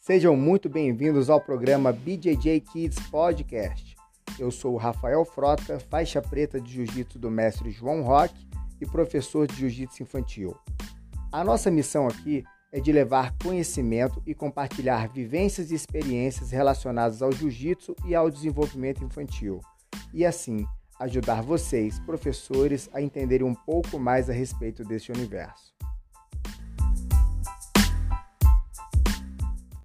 Sejam muito bem-vindos ao programa BJJ Kids Podcast. Eu sou o Rafael Frota, faixa preta de jiu-jitsu do mestre João Roque e professor de jiu-jitsu infantil. A nossa missão aqui é de levar conhecimento e compartilhar vivências e experiências relacionadas ao jiu-jitsu e ao desenvolvimento infantil, e assim ajudar vocês, professores, a entenderem um pouco mais a respeito deste universo.